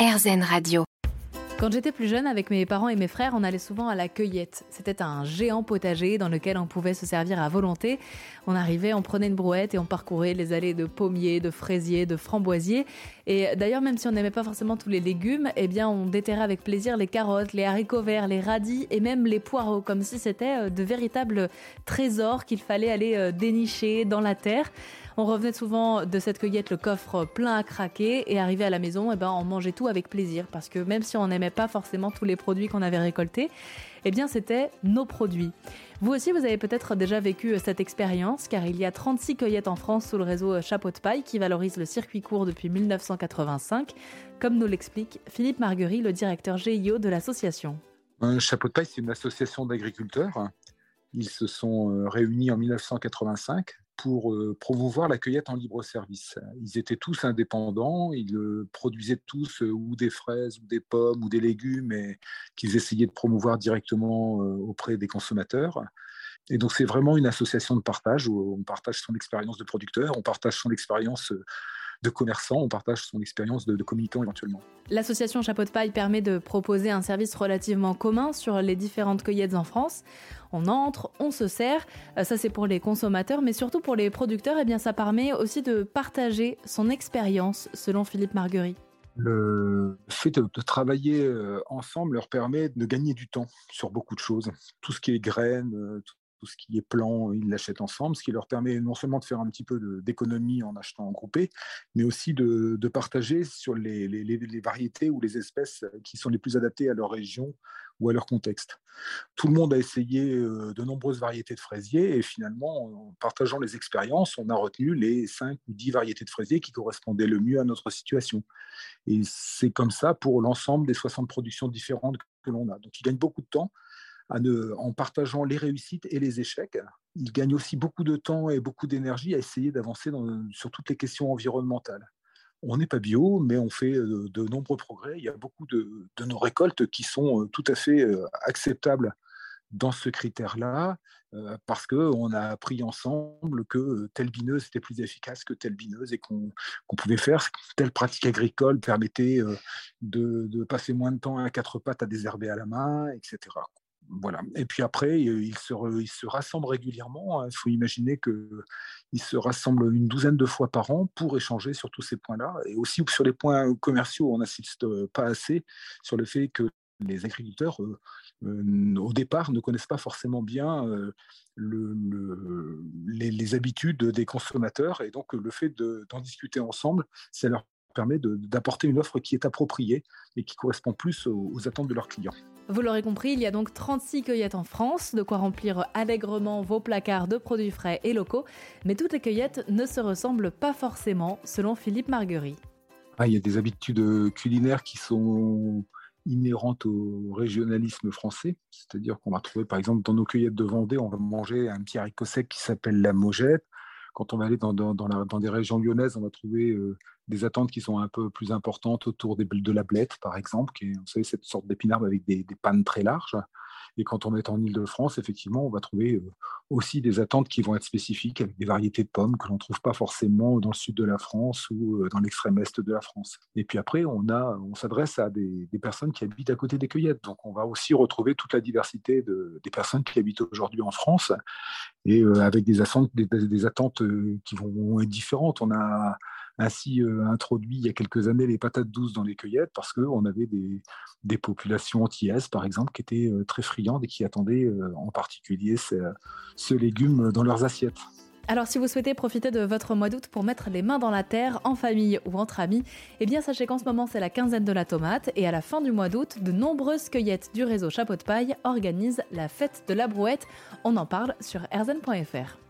RZN Radio. Quand j'étais plus jeune, avec mes parents et mes frères, on allait souvent à la cueillette. C'était un géant potager dans lequel on pouvait se servir à volonté. On arrivait, on prenait une brouette et on parcourait les allées de pommiers, de fraisiers, de framboisiers. Et d'ailleurs, même si on n'aimait pas forcément tous les légumes, eh bien, on déterrait avec plaisir les carottes, les haricots verts, les radis et même les poireaux, comme si c'était euh, de véritables trésors qu'il fallait aller euh, dénicher dans la terre. On revenait souvent de cette cueillette le coffre plein à craquer et arrivé à la maison, eh ben, on mangeait tout avec plaisir parce que même si on n'aimait pas forcément tous les produits qu'on avait récoltés, eh bien c'était nos produits. Vous aussi, vous avez peut-être déjà vécu cette expérience car il y a 36 cueillettes en France sous le réseau Chapeau de paille qui valorise le circuit court depuis 1985, comme nous l'explique Philippe Marguerite, le directeur GIO de l'association. Un chapeau de paille, c'est une association d'agriculteurs. Ils se sont euh, réunis en 1985 pour euh, promouvoir la cueillette en libre service. Ils étaient tous indépendants, ils euh, produisaient tous euh, ou des fraises, ou des pommes, ou des légumes, et qu'ils essayaient de promouvoir directement auprès des consommateurs. Et donc c'est vraiment une association de partage où on partage son expérience de producteur, on partage son expérience de commerçant, on partage son expérience de, de, communicant éventuellement. L'association Chapeau de Paille permet de proposer un service relativement commun sur les différentes cueillettes en France. On entre, on se sert, euh, ça c'est pour les consommateurs, mais surtout pour les producteurs, et eh bien ça permet aussi de partager son expérience, selon Philippe Marguerite. Le fait de, de, travailler euh, ensemble leur permet de gagner du temps sur beaucoup de choses. Tout ce qui est graines, euh, tout ce qui est plan, ils l'achètent ensemble, ce qui leur permet non seulement de faire un petit peu d'économie en achetant en groupé, mais aussi de, partager sur les, les, les, variétés ou les espèces qui sont les plus adaptées à leur région ou à leur contexte. Tout le monde a essayé euh, de nombreuses variétés de fraisiers et finalement, en partageant les expériences, on a retenu les 5 ou 10 variétés de fraisiers qui correspondaient le mieux à notre situation. Et c'est comme ça pour l'ensemble des 60 productions différentes que l'on a. Donc ils gagnent beaucoup de temps en partageant les réussites et les échecs. Il gagne aussi beaucoup de temps et beaucoup d'énergie à essayer d'avancer sur toutes les questions environnementales. On n'est pas bio, mais on fait euh, de, nombreux progrès. Il y a beaucoup de, nos récoltes qui sont euh, tout à fait euh, acceptables dans ce critère-là, parce qu'on a appris ensemble que telle bineuse était plus efficace que telle bineuse et qu'on pouvait faire telle pratique agricole permettait de, passer moins de temps à quatre pattes à désherber à la main, etc Et puis après, ils se, ils se rassemblent régulièrement. Hein. Il faut imaginer qu'ils se rassemblent une douzaine de fois par an pour échanger sur tous ces points-là. Et aussi sur les points commerciaux, on n'insiste pas assez sur le fait que les agriculteurs, euh, euh, au départ, ne connaissent pas forcément bien euh, le, le, les, les, habitudes des consommateurs. Et donc, le fait d'en discuter ensemble, ça leur permet d'apporter une offre qui est appropriée et qui correspond plus aux, aux attentes de leurs clients. Vous l'aurez compris, il y a donc 36 cueillettes en France, de quoi remplir allègrement vos placards de produits frais et locaux. Mais toutes les cueillettes ne se ressemblent pas forcément, selon Philippe Marguerite. Ah, il y a des habitudes culinaires qui sont inhérentes au régionalisme français. C'est-à-dire qu'on va trouver, par exemple, dans nos cueillettes de Vendée, on va manger un petit haricot sec qui s'appelle la mojette. Quand on va aller dans, des régions lyonnaises, on va trouver euh, des attentes qui sont un peu plus importantes autour de la blette, par exemple, qui est, cette sorte d'épinarde avec des, pannes très larges. Et quand on est en Ile-de-France, effectivement, on va trouver euh, aussi des attentes qui vont être spécifiques avec des variétés de pommes que l'on ne trouve pas forcément dans le sud de la France ou euh, dans l'extrême est de la France. Et puis après, on, on s'adresse à des, personnes qui habitent à côté des cueillettes. Donc, on va aussi retrouver toute la diversité de, des personnes qui habitent aujourd'hui en France et euh, avec des attentes, des attentes qui vont être différentes. On a ainsi euh, introduit il y a quelques années les patates douces dans les cueillettes parce qu'on avait des, des populations antillaises, par exemple, qui étaient euh, très friandes et qui attendaient euh, en particulier ce, légume dans leurs assiettes. Alors si vous souhaitez profiter de votre mois d'août pour mettre les mains dans la terre, en famille ou entre amis, eh bien sachez qu'en ce moment c'est la quinzaine de la tomate et à la fin du mois d'août, de nombreuses cueillettes du réseau Chapeau de paille organisent la fête de la brouette. On en parle sur erzen.fr.